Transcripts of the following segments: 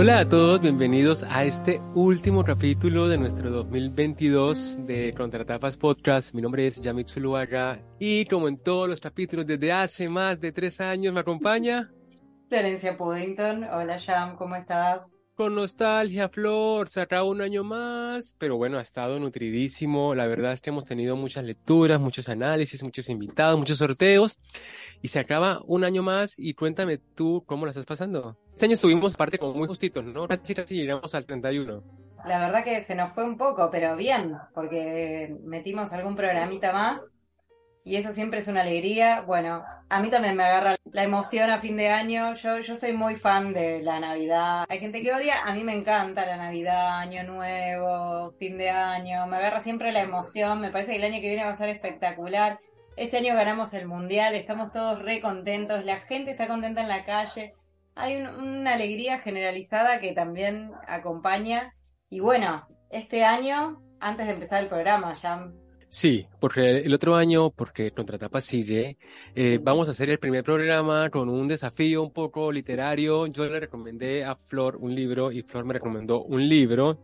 Hola a todos, bienvenidos a este último capítulo de nuestro 2022 de Contratapas Podcast. Mi nombre es Yamit Zuluaga y como en todos los capítulos desde hace más de tres años me acompaña Florencia Puddington. Hola Jam, ¿cómo estás? Con nostalgia, Flor, se acaba un año más, pero bueno, ha estado nutridísimo. La verdad es que hemos tenido muchas lecturas, muchos análisis, muchos invitados, muchos sorteos, y se acaba un año más. Y cuéntame tú cómo la estás pasando. Este año estuvimos parte como muy justitos, ¿no? Casi casi llegamos al 31. La verdad que se nos fue un poco, pero bien, porque metimos algún programita más y eso siempre es una alegría. Bueno, a mí también me agarra la emoción a fin de año. Yo, yo soy muy fan de la Navidad. Hay gente que odia, a mí me encanta la Navidad, Año Nuevo, fin de año. Me agarra siempre la emoción. Me parece que el año que viene va a ser espectacular. Este año ganamos el Mundial, estamos todos re contentos, la gente está contenta en la calle. Hay una alegría generalizada que también acompaña. Y bueno, este año, antes de empezar el programa, ya Sí, porque el otro año, porque Contratapa sigue, eh, vamos a hacer el primer programa con un desafío un poco literario. Yo le recomendé a Flor un libro y Flor me recomendó un libro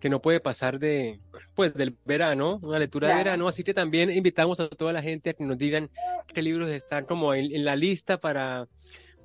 que no puede pasar de, pues, del verano, una lectura de verano. Así que también invitamos a toda la gente a que nos digan qué libros están como en la lista para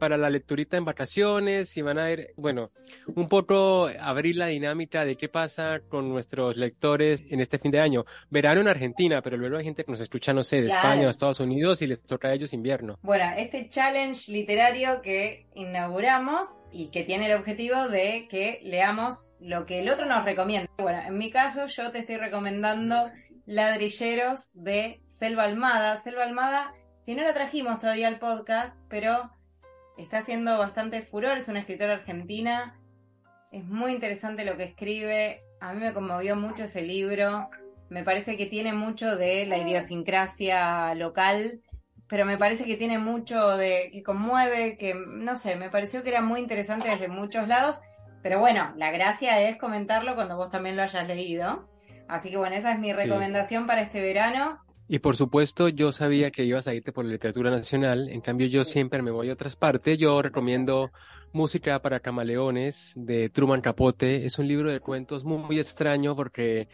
para la lecturita en vacaciones y van a ver, bueno, un poco abrir la dinámica de qué pasa con nuestros lectores en este fin de año. Verano en Argentina, pero luego hay gente que nos escucha, no sé, de España o Estados Unidos y les toca a ellos invierno. Bueno, este challenge literario que inauguramos y que tiene el objetivo de que leamos lo que el otro nos recomienda. Bueno, en mi caso yo te estoy recomendando Ladrilleros de Selva Almada. Selva Almada, que no la trajimos todavía al podcast, pero está haciendo bastante furor, es una escritora argentina, es muy interesante lo que escribe, a mí me conmovió mucho ese libro, me parece que tiene mucho de la idiosincrasia local, pero me parece que tiene mucho de que conmueve, que no sé, me pareció que era muy interesante desde muchos lados, pero bueno, la gracia es comentarlo cuando vos también lo hayas leído. Así que bueno, esa es mi recomendación para este verano. Y por supuesto, yo sabía que ibas a irte por la literatura nacional, en cambio yo siempre me voy a otras partes. Yo recomiendo Música para Camaleones de Truman Capote. Es un libro de cuentos muy, muy extraño porque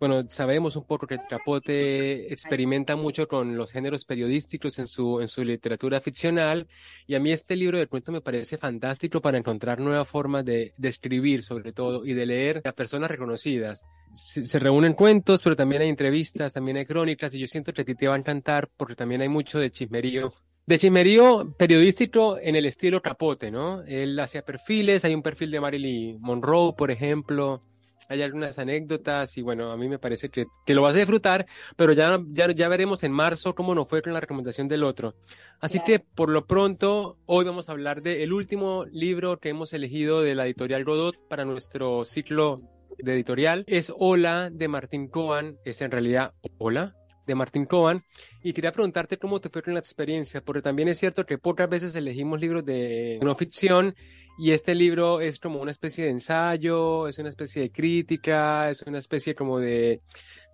bueno, sabemos un poco que Capote experimenta mucho con los géneros periodísticos en su, en su literatura ficcional y a mí este libro de cuentos me parece fantástico para encontrar nuevas formas de, de escribir sobre todo y de leer a personas reconocidas. Se, reúnen cuentos, pero también hay entrevistas, también hay crónicas y yo siento que a ti te va a encantar porque también hay mucho de chismerío de chismerío periodístico en el estilo Capote, ¿no? Él hacía perfiles, hay un perfil de Marilyn Monroe, por ejemplo, hay algunas anécdotas y bueno, a mí me parece que, que lo vas a disfrutar, pero ya, ya, ya veremos en marzo cómo nos fue con la recomendación del otro. Así que por lo pronto, hoy vamos a hablar del último libro que hemos elegido de la editorial Godot para nuestro ciclo de editorial. Es Hola de Martín Coan, es en realidad Hola de Martín Coan. Y quería preguntarte cómo te fue con la experiencia, porque también es cierto que pocas veces elegimos libros de no ficción y este libro es como una especie de ensayo, es una especie de crítica, es una especie como de,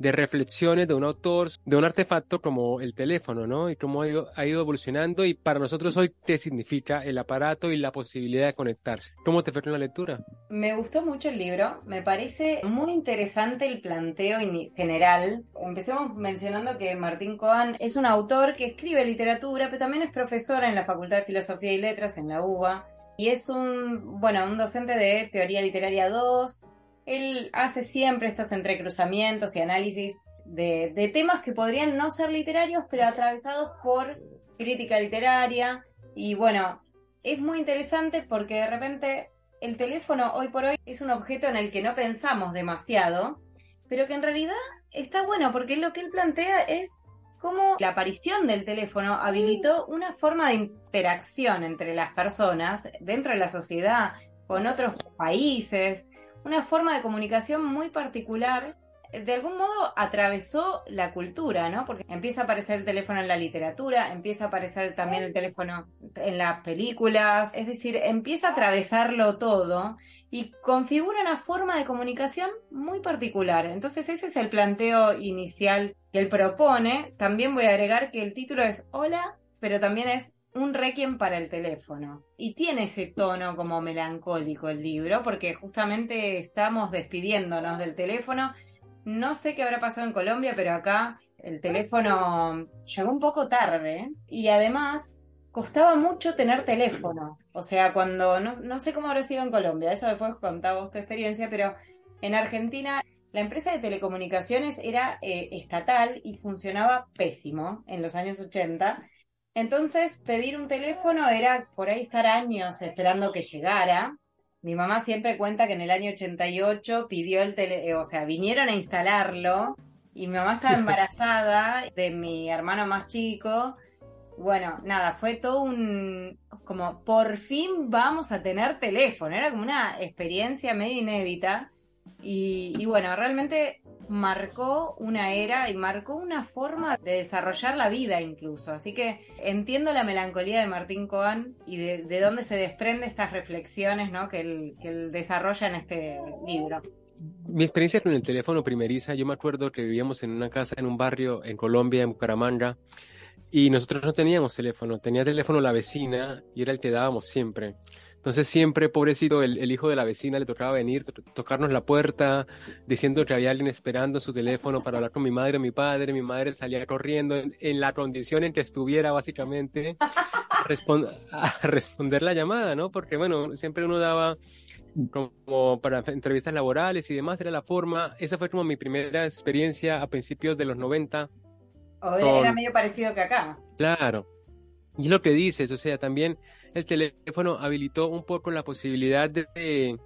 de reflexiones de un autor, de un artefacto como el teléfono, ¿no? Y cómo ha ido, evolucionando y para nosotros hoy, ¿qué significa el aparato y la posibilidad de conectarse? ¿Cómo te fue con la lectura? Me gustó mucho el libro, me parece muy interesante el planteo general. Empecemos mencionando que Martín Coan es un autor que escribe literatura, pero también es profesor en la Facultad de Filosofía y Letras en la UBA y es un, bueno, un docente de teoría literaria 2. Él hace siempre estos entrecruzamientos y análisis de, temas que podrían no ser literarios, pero atravesados por crítica literaria. Y bueno, es muy interesante porque de repente el teléfono hoy por hoy es un objeto en el que no pensamos demasiado, pero que en realidad está bueno porque lo que él plantea es cómo la aparición del teléfono habilitó una forma de interacción entre las personas dentro de la sociedad, con otros países, una forma de comunicación muy particular. De algún modo atravesó la cultura, ¿no? Porque empieza a aparecer el teléfono en la literatura, empieza a aparecer también el teléfono en las películas, es decir, empieza a atravesarlo todo y configura una forma de comunicación muy particular. Entonces ese es el planteo inicial que él propone. También voy a agregar que el título es Hola, pero también es un requiem para el teléfono. Y tiene ese tono como melancólico el libro, porque justamente estamos despidiéndonos del teléfono. No sé qué habrá pasado en Colombia, pero acá el teléfono llegó un poco tarde y además costaba mucho tener teléfono. O sea, cuando, no, sé cómo habrá sido en Colombia, eso después contamos tu experiencia, pero en Argentina la empresa de telecomunicaciones era eh, estatal y funcionaba pésimo en los años 80. Entonces, pedir un teléfono era por ahí estar años esperando que llegara. Mi mamá siempre cuenta que en el año 88 pidió el teléfono, o sea, vinieron a instalarlo y mi mamá estaba embarazada de mi hermano más chico. Bueno, nada, fue todo un, como por fin vamos a tener teléfono, era como una experiencia medio inédita. Y, bueno, realmente marcó una era y marcó una forma de desarrollar la vida incluso. Así que entiendo la melancolía de Martín Coan y de, dónde se desprende estas reflexiones ¿no? que, él, que él desarrolla en este libro. Mi experiencia con el teléfono primeriza, yo me acuerdo que vivíamos en una casa en un barrio en Colombia, en Bucaramanga, y nosotros no teníamos teléfono, tenía teléfono la vecina y era el que dábamos siempre. Entonces siempre, pobrecito, el, hijo de la vecina le tocaba venir, tocarnos la puerta, diciendo que había alguien esperando su teléfono para hablar con mi madre o mi padre. Mi madre salía corriendo en, la condición en que estuviera, básicamente, a, a responder la llamada, ¿no? Porque, bueno, siempre uno daba como para entrevistas laborales y demás, era la forma. Esa fue como mi primera experiencia a principios de los 90. O era medio parecido que acá. Claro. Y es lo que dices, o sea, también el teléfono habilitó un poco la posibilidad de,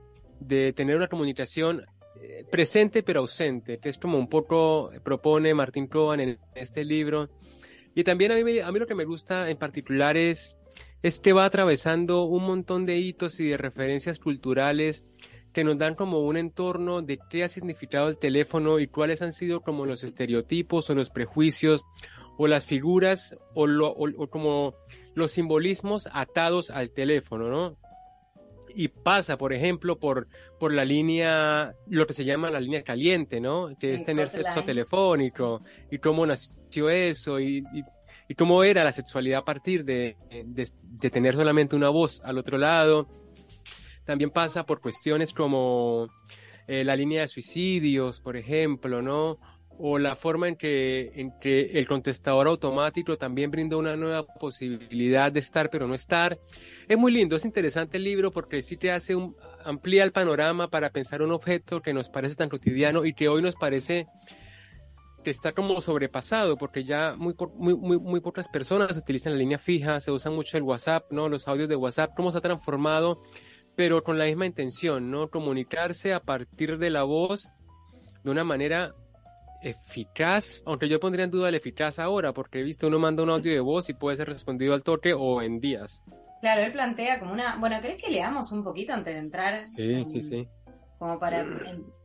tener una comunicación eh, presente pero ausente, que es como un poco propone Martín Cohen en este libro. Y también a mí, a mí lo que me gusta en particular es es que va atravesando un montón de hitos y de referencias culturales que nos dan como un entorno de qué ha significado el teléfono y cuáles han sido como los estereotipos o los prejuicios o las figuras o, como los simbolismos atados al teléfono, ¿no? Y pasa, por ejemplo, por, por la línea, lo que se llama la línea caliente, ¿no? Que es tener sexo telefónico y cómo nació eso y y cómo era la sexualidad a partir de, de, tener solamente una voz al otro lado. También pasa por cuestiones como eh, la línea de suicidios, por ejemplo, ¿no? O la forma en que, en que el contestador automático también brinda una nueva posibilidad de estar pero no estar. Es muy lindo, es interesante el libro porque sí te hace un, amplía el panorama para pensar un objeto que nos parece tan cotidiano y que hoy nos parece que está como sobrepasado porque ya muy, muy, muy, muy pocas personas utilizan la línea fija, se usa mucho el WhatsApp, ¿no? Los audios de WhatsApp, cómo se ha transformado, pero con la misma intención, ¿no? Comunicarse a partir de la voz de una manera eficaz, aunque yo pondría en duda el eficaz ahora, porque he visto uno manda un audio de voz y puede ser respondido al toque o en días. Claro, él plantea como una... Bueno, ¿crees que leamos un poquito antes de entrar? Sí, sí, sí. Como para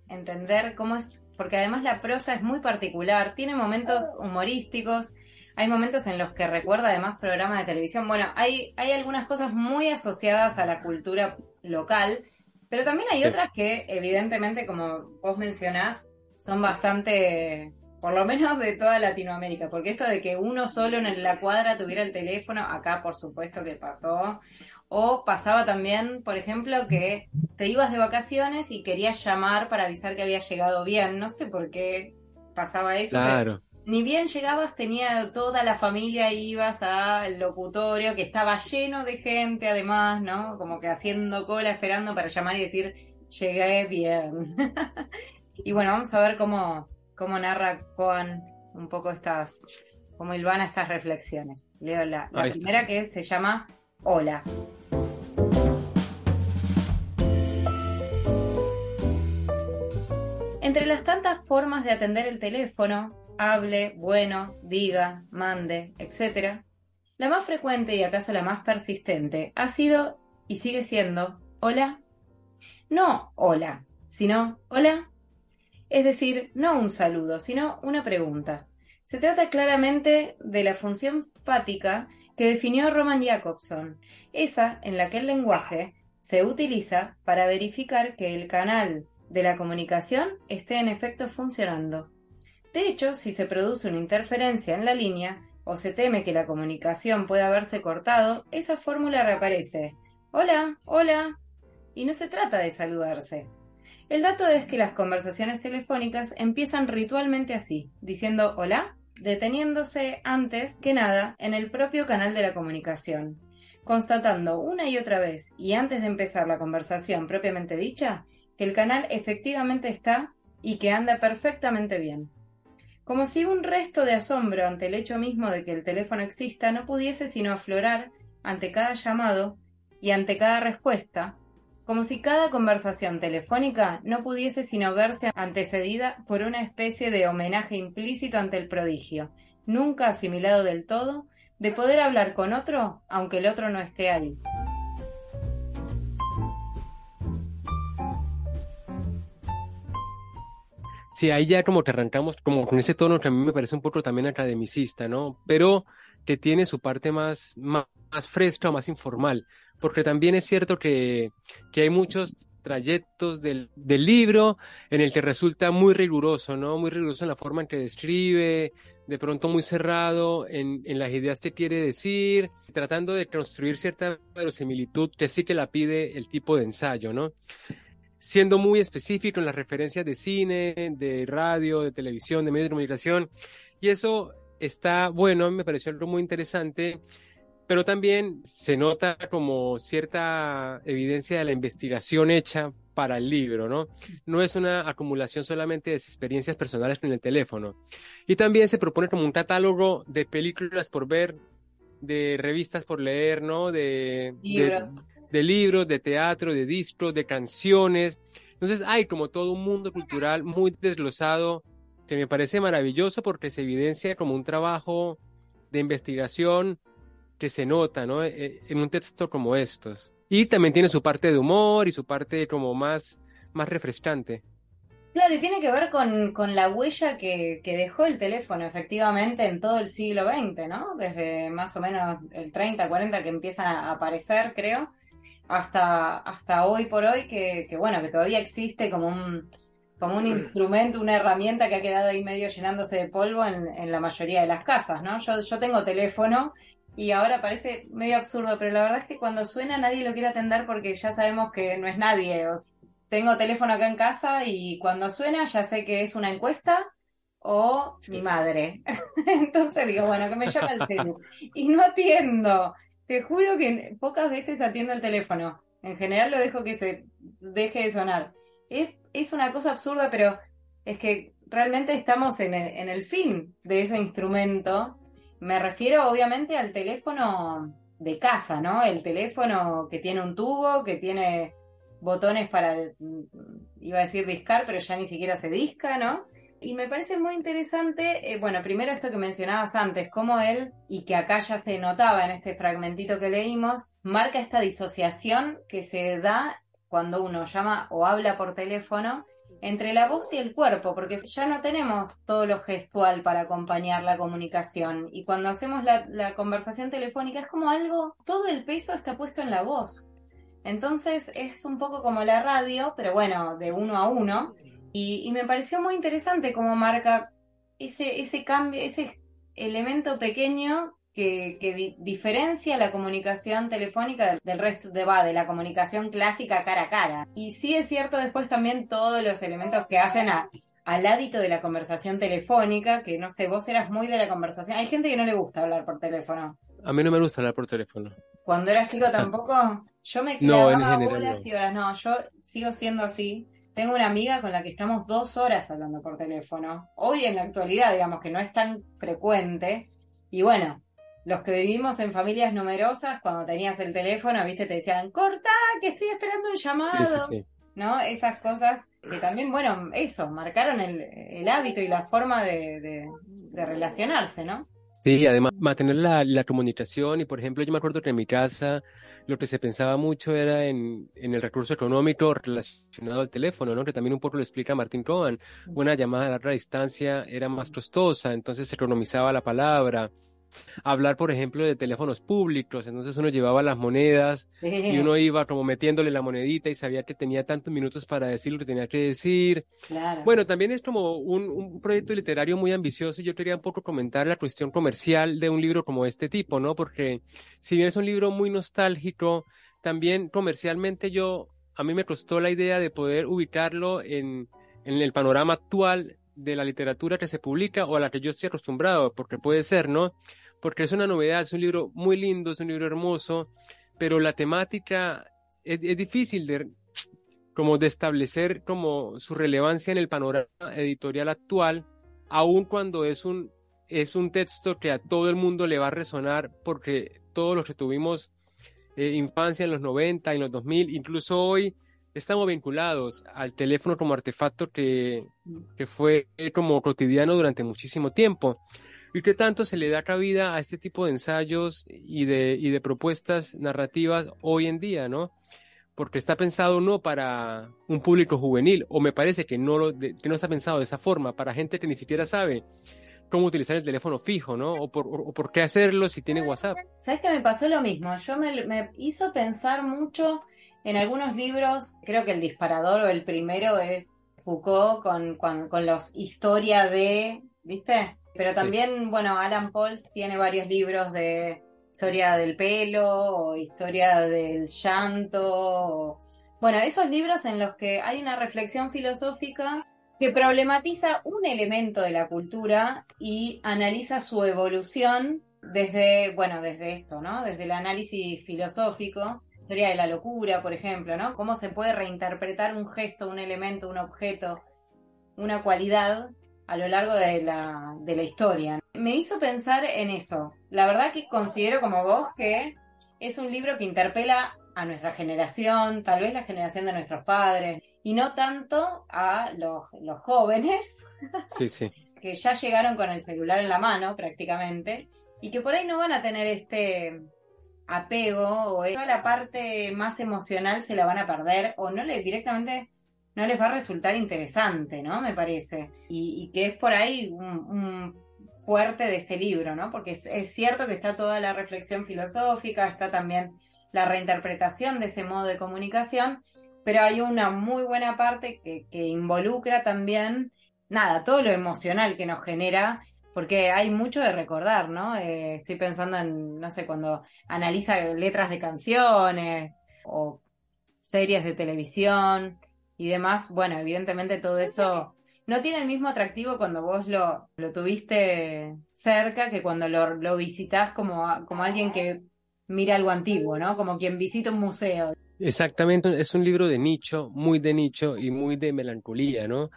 entender cómo es porque además la prosa es muy particular, tiene momentos humorísticos, hay momentos en los que recuerda además programas de televisión. Bueno, hay, hay algunas cosas muy asociadas a la cultura local, pero también hay otras que evidentemente, como vos mencionás, son bastante, por lo menos de toda Latinoamérica, porque esto de que uno solo en la cuadra tuviera el teléfono, acá por supuesto que pasó, o pasaba también, por ejemplo, que te ibas de vacaciones y querías llamar para avisar que había llegado bien. No sé por qué pasaba eso. Claro. Ni bien llegabas, tenía toda la familia, ibas al locutorio que estaba lleno de gente además, ¿no? Como que haciendo cola, esperando para llamar y decir, llegué bien. y bueno, vamos a ver cómo, cómo narra Coan un poco estas, cómo ilvana estas reflexiones. Leo la, la primera que se llama Hola. Entre las tantas formas de atender el teléfono, hable, bueno, diga, mande, etc., la más frecuente y acaso la más persistente ha sido y sigue siendo hola. No hola, sino hola. Es decir, no un saludo, sino una pregunta. Se trata claramente de la función fática que definió Roman Jacobson, esa en la que el lenguaje se utiliza para verificar que el canal de la comunicación esté en efecto funcionando. De hecho, si se produce una interferencia en la línea, o se teme que la comunicación pueda haberse cortado, esa fórmula reaparece. Hola, hola. Y no se trata de saludarse. El dato es que las conversaciones telefónicas empiezan ritualmente así, diciendo hola, deteniéndose antes que nada en el propio canal de la comunicación, constatando una y otra vez y antes de empezar la conversación propiamente dicha, que el canal efectivamente está y que anda perfectamente bien. Como si un resto de asombro ante el hecho mismo de que el teléfono exista no pudiese sino aflorar ante cada llamado y ante cada respuesta, como si cada conversación telefónica no pudiese sino verse antecedida por una especie de homenaje implícito ante el prodigio, nunca asimilado del todo, de poder hablar con otro aunque el otro no esté ahí. Sí, ahí ya como te arrancamos, como con ese tono que a mí me parece un poco también academicista, ¿no? Pero que tiene su parte más, más, fresca o más informal, porque también es cierto que, que hay muchos trayectos del, del, libro en el que resulta muy riguroso, ¿no? Muy riguroso en la forma en que describe, de pronto muy cerrado en, en las ideas que quiere decir, tratando de construir cierta verosimilitud que sí que la pide el tipo de ensayo, ¿no? siendo muy específico en las referencias de cine, de radio, de televisión, de medios de comunicación. Y eso está bueno, me pareció algo muy interesante, pero también se nota como cierta evidencia de la investigación hecha para el libro, ¿no? No es una acumulación solamente de experiencias personales con el teléfono. Y también se propone como un catálogo de películas por ver, de revistas por leer, ¿no? De, libros de libros, de teatro, de discos, de canciones. Entonces hay como todo un mundo cultural muy desglosado que me parece maravilloso porque se evidencia como un trabajo de investigación que se nota, ¿no? E, en un texto como estos. Y también tiene su parte de humor y su parte como más, más refrescante. Claro, y tiene que ver con, con la huella que, que, dejó el teléfono efectivamente en todo el siglo XX, ¿no? Desde más o menos el 30, 40 que empiezan a aparecer, creo hasta, hasta hoy por hoy que, que, bueno, que todavía existe como un, como un instrumento, una herramienta que ha quedado ahí medio llenándose de polvo en, en la mayoría de las casas, ¿no? Yo, yo tengo teléfono y ahora parece medio absurdo, pero la verdad es que cuando suena nadie lo quiere atender porque ya sabemos que no es nadie. O tengo teléfono acá en casa y cuando suena ya sé que es una encuesta o mi madre. Entonces digo, bueno, que me llame el teléfono. Y no atiendo. Te juro que pocas veces atiendo el teléfono. En general lo dejo que se deje de sonar. Es, una cosa absurda, pero es que realmente estamos en el, fin de ese instrumento. Me refiero obviamente al teléfono de casa, ¿no? El teléfono que tiene un tubo, que tiene botones para, iba a decir discar, pero ya ni siquiera se disca, ¿no? Y me parece muy interesante, eh, bueno, primero esto que mencionabas antes, cómo él, y que acá ya se notaba en este fragmentito que leímos, marca esta disociación que se da cuando uno llama o habla por teléfono entre la voz y el cuerpo, porque ya no tenemos todo lo gestual para acompañar la comunicación. Y cuando hacemos la, conversación telefónica es como algo, todo el peso está puesto en la voz. Entonces es un poco como la radio, pero bueno, de uno a uno. Y, me pareció muy interesante cómo marca ese, ese cambio, ese elemento pequeño que, diferencia la comunicación telefónica del, resto de, va, de la comunicación clásica cara a cara. Y sí es cierto después también todos los elementos que hacen al hábito de la conversación telefónica, que no sé, vos eras muy de la conversación. Hay gente que no le gusta hablar por teléfono. A mí no me gusta hablar por teléfono. Cuando eras chico tampoco. Yo me quedaba no, horas y horas. No, yo sigo siendo así. Tengo una amiga con la que estamos dos horas hablando por teléfono. Hoy en la actualidad, digamos que no es tan frecuente. Y bueno, los que vivimos en familias numerosas, cuando tenías el teléfono, viste, te decían, corta, que estoy esperando un llamado. ¿No? Esas cosas que también, bueno, eso, marcaron el, hábito y la forma de, relacionarse, ¿no? Sí, además mantener la, la comunicación y por ejemplo yo me acuerdo que en mi casa lo que se pensaba mucho era en, en, el recurso económico relacionado al teléfono, ¿no? Que también un poco lo explica Martín Cohen. Una llamada a larga distancia era más costosa, entonces se economizaba la palabra. Hablar, por ejemplo, de teléfonos públicos. Entonces uno llevaba las monedas y uno iba como metiéndole la monedita y sabía que tenía tantos minutos para decir lo que tenía que decir. Bueno, también es como un, un, proyecto literario muy ambicioso y yo quería un poco comentar la cuestión comercial de un libro como este tipo, ¿no? Porque si bien es un libro muy nostálgico, también comercialmente yo, a mí me costó la idea de poder ubicarlo en, en el panorama actual de la literatura que se publica o a la que yo estoy acostumbrado, porque puede ser, ¿no? Porque es una novedad, es un libro muy lindo, es un libro hermoso, pero la temática es, difícil de como de establecer como su relevancia en el panorama editorial actual, aun cuando es un es un texto que a todo el mundo le va a resonar porque todos los que tuvimos eh, infancia en los 90 y en los 2000, incluso hoy estamos vinculados al teléfono como artefacto que, que fue como cotidiano durante muchísimo tiempo. ¿Y qué tanto se le da cabida a este tipo de ensayos y de, y de propuestas narrativas hoy en día, no? Porque está pensado no para un público juvenil, o me parece que no, lo, que no está pensado de esa forma, para gente que ni siquiera sabe cómo utilizar el teléfono fijo, ¿no? O por, o por qué hacerlo si tiene WhatsApp. ¿Sabes que me pasó lo mismo? Yo me, me hizo pensar mucho en algunos libros, creo que el disparador o el primero es Foucault con, con, los historia de, ¿viste? Pero también, bueno, Alan Pauls tiene varios libros de historia del pelo o historia del llanto. Bueno, esos libros en los que hay una reflexión filosófica que problematiza un elemento de la cultura y analiza su evolución desde, bueno, desde esto, ¿no? Desde el análisis filosófico historia de la locura, por ejemplo, ¿no? Cómo se puede reinterpretar un gesto, un elemento, un objeto, una cualidad a lo largo de la, de la historia. Me hizo pensar en eso. La verdad que considero como vos que es un libro que interpela a nuestra generación, tal vez la generación de nuestros padres, y no tanto a los, los jóvenes, sí, sí. que ya llegaron con el celular en la mano prácticamente, y que por ahí no van a tener este, apego o toda la parte más emocional se la van a perder o no le directamente no les va a resultar interesante, ¿no? Me parece. Y, que es por ahí un, fuerte de este libro, ¿no? Porque es, cierto que está toda la reflexión filosófica, está también la reinterpretación de ese modo de comunicación, pero hay una muy buena parte que, que involucra también, nada, todo lo emocional que nos genera porque hay mucho de recordar, ¿no? Eh, estoy pensando en, no sé, cuando analiza letras de canciones o series de televisión y demás, bueno, evidentemente todo eso no tiene el mismo atractivo cuando vos lo, lo tuviste cerca que cuando lo, lo visitas como, como alguien que mira algo antiguo, ¿no? Como quien visita un museo. Exactamente, es un libro de nicho, muy de nicho y muy de melancolía, ¿no?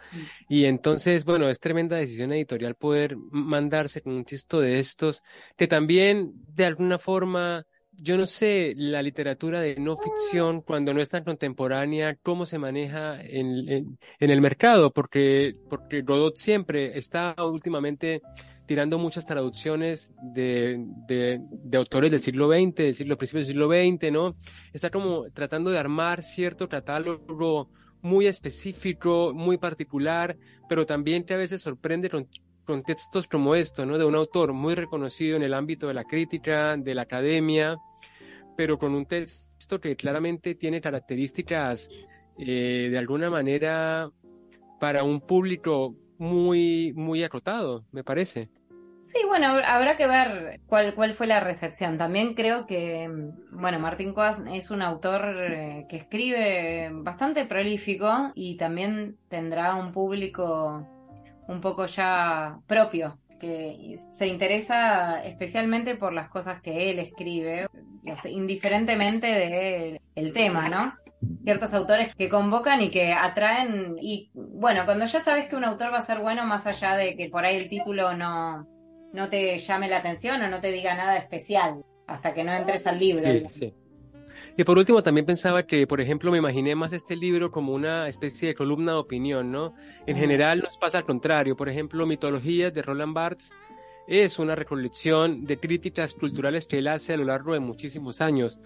Y entonces, bueno, es tremenda decisión editorial poder mandarse con un texto de estos, que también de alguna forma, yo no sé, la literatura de no ficción, cuando no es tan contemporánea, cómo se maneja en, en, en el mercado, porque, porque Godot siempre está últimamente tirando muchas traducciones de, de, autores del siglo XX, del siglo, principios del siglo XX, ¿no? Está como tratando de armar cierto catálogo muy específico, muy particular, pero también que a veces sorprende con, con textos como esto, ¿no? De un autor muy reconocido en el ámbito de la crítica, de la academia, pero con un texto que claramente tiene características eh, de alguna manera para un público muy, muy acotado, me parece. Sí, bueno, habrá que ver cuál, cuál fue la recepción. También creo que, bueno, Martín Coas es un autor eh, que escribe bastante prolífico y también tendrá un público un poco ya propio, que se interesa especialmente por las cosas que él escribe, indiferentemente del el tema, ¿no? Ciertos autores que convocan y que atraen y bueno, cuando ya sabes que un autor va a ser bueno más allá de que por ahí el título no, no te llame la atención o no te diga nada especial hasta que no entres al libro. Sí, sí. Y por último, también pensaba que, por ejemplo, me imaginé más este libro como una especie de columna de opinión, ¿no? En general nos pasa al contrario. Por ejemplo, Mitologías de Roland Barthes es una recolección de críticas culturales que él hace a lo largo de muchísimos años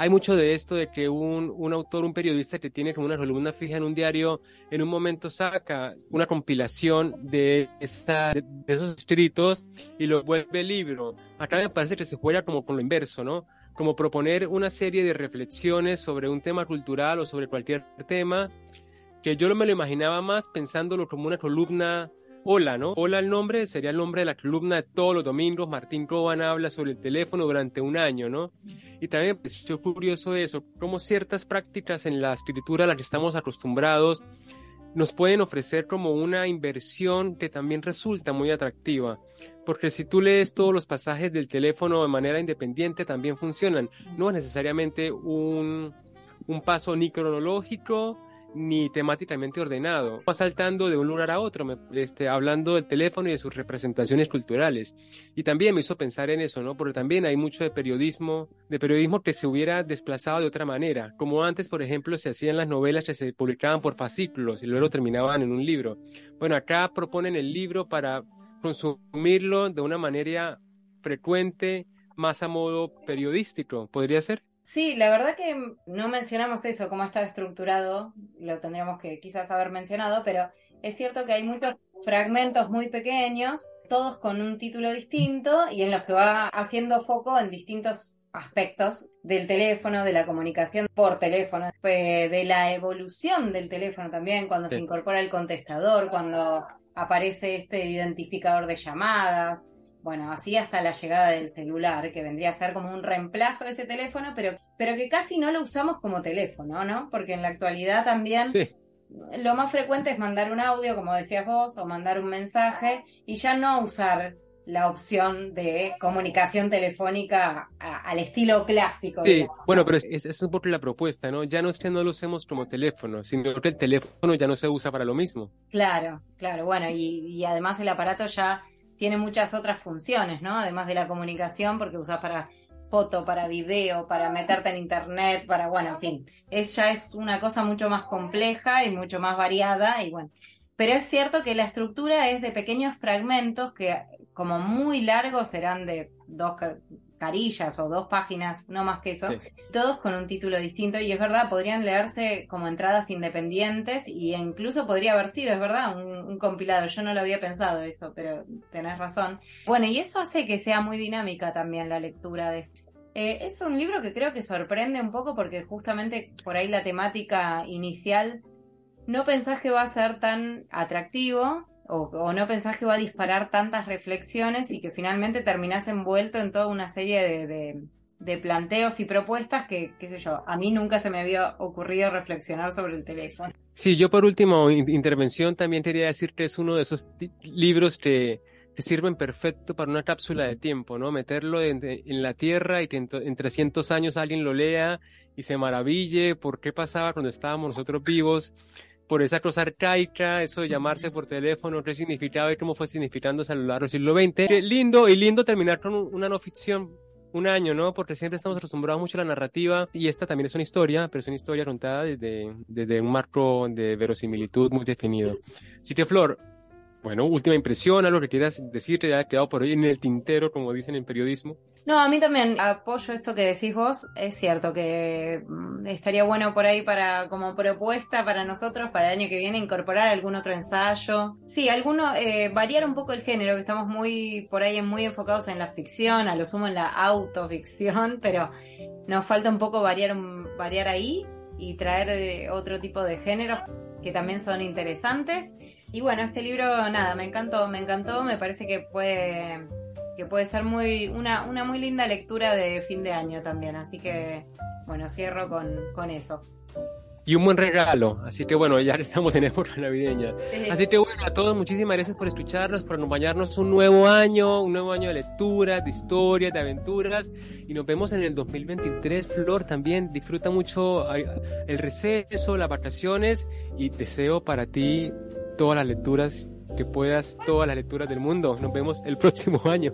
hay mucho de esto de que un, un autor, un periodista que tiene como una columna fija en un diario, en un momento saca una compilación de, esa, de, esos escritos y lo vuelve libro. Acá me parece que se juega como con lo inverso, ¿no? Como proponer una serie de reflexiones sobre un tema cultural o sobre cualquier tema, que yo me lo imaginaba más pensándolo como una columna Hola, ¿no? Hola el nombre sería el nombre de la columna de todos los domingos. Martín Coban habla sobre el teléfono durante un año, ¿no? Y también me pareció curioso eso, como ciertas prácticas en la escritura a las que estamos acostumbrados nos pueden ofrecer como una inversión que también resulta muy atractiva. Porque si tú lees todos los pasajes del teléfono de manera independiente, también funcionan. No es necesariamente un, un paso ni cronológico, ni temáticamente ordenado. Va saltando de un lugar a otro, este, hablando del teléfono y de sus representaciones culturales. Y también me hizo pensar en eso, ¿no? Porque también hay mucho de periodismo, de periodismo que se hubiera desplazado de otra manera. Como antes, por ejemplo, se hacían las novelas que se publicaban por fascículos y luego terminaban en un libro. Bueno, acá proponen el libro para consumirlo de una manera frecuente, más a modo periodístico, ¿podría ser? Sí, la verdad que no mencionamos eso, cómo está estructurado, lo tendríamos que quizás haber mencionado, pero es cierto que hay muchos fragmentos muy pequeños, todos con un título distinto y en los que va haciendo foco en distintos aspectos del teléfono, de la comunicación por teléfono, de la evolución del teléfono también, cuando se incorpora el contestador, cuando aparece este identificador de llamadas, bueno, así hasta la llegada del celular, que vendría a ser como un reemplazo de ese teléfono, pero, pero que casi no lo usamos como teléfono, ¿no? Porque en la actualidad también lo más frecuente es mandar un audio, como decías vos, o mandar un mensaje, y ya no usar la opción de comunicación telefónica al estilo clásico. Sí, bueno, pero es, es, un poco la propuesta, ¿no? Ya no es que no lo usemos como teléfono, sino que el teléfono ya no se usa para lo mismo. Claro, claro, bueno, y, y además el aparato ya tiene muchas otras funciones, ¿no? Además de la comunicación, porque usas para foto, para video, para meterte en internet, para, bueno, en fin, es, ya es una cosa mucho más compleja y mucho más variada y bueno. Pero es cierto que la estructura es de pequeños fragmentos que como muy largos serán de dos, carillas o dos páginas, no más que eso, todos con un título distinto y es verdad, podrían leerse como entradas independientes y incluso podría haber sido, es verdad, un, compilado. Yo no lo había pensado eso, pero tenés razón. Bueno, y eso hace que sea muy dinámica también la lectura de esto. Eh, es un libro que creo que sorprende un poco porque justamente por ahí la temática inicial no pensás que va a ser tan atractivo, o, no pensás que va a disparar tantas reflexiones y que finalmente terminás envuelto en toda una serie de, planteos y propuestas que, qué sé yo, a mí nunca se me había ocurrido reflexionar sobre el teléfono. Sí, yo por último intervención también quería decir que es uno de esos libros que, sirven perfecto para una cápsula de tiempo, ¿no? Meterlo en, en la tierra y que en, en 300 años alguien lo lea y se maraville por qué pasaba cuando estábamos nosotros vivos por esa cosa arcaica, eso de llamarse por teléfono, qué significaba y cómo fue significándose a lo largo del siglo XX. Qué lindo y lindo terminar con una no ficción un año, ¿no? Porque siempre estamos acostumbrados mucho a la narrativa y esta también es una historia, pero es una historia contada desde, desde un marco de verosimilitud muy definido. Así que, Flor, bueno, última impresión, algo que quieras decir que ha quedado por ahí en el tintero, como dicen en periodismo. No, a mí también apoyo esto que decís vos. Es cierto que mm, estaría bueno por ahí para como propuesta para nosotros para el año que viene incorporar algún otro ensayo. Sí, alguno eh, variar un poco el género, que estamos muy por ahí muy enfocados en la ficción, a lo sumo en la autoficción, pero nos falta un poco variar variar ahí y traer eh, otro tipo de géneros que también son interesantes. Y bueno, este libro, nada, me encantó, me encantó, me parece que puede, que puede ser muy, una, una muy linda lectura de fin de año también. Así que, bueno, cierro con, con eso y un buen regalo. Así que bueno, ya estamos en época navideña. Así que bueno, a todos muchísimas gracias por escucharnos, por acompañarnos un nuevo año, un nuevo año de lecturas, de historias, de aventuras. Y nos vemos en el 2023. Flor, también disfruta mucho el receso, las vacaciones y deseo para ti todas las lecturas que puedas, todas las lecturas del mundo. Nos vemos el próximo año.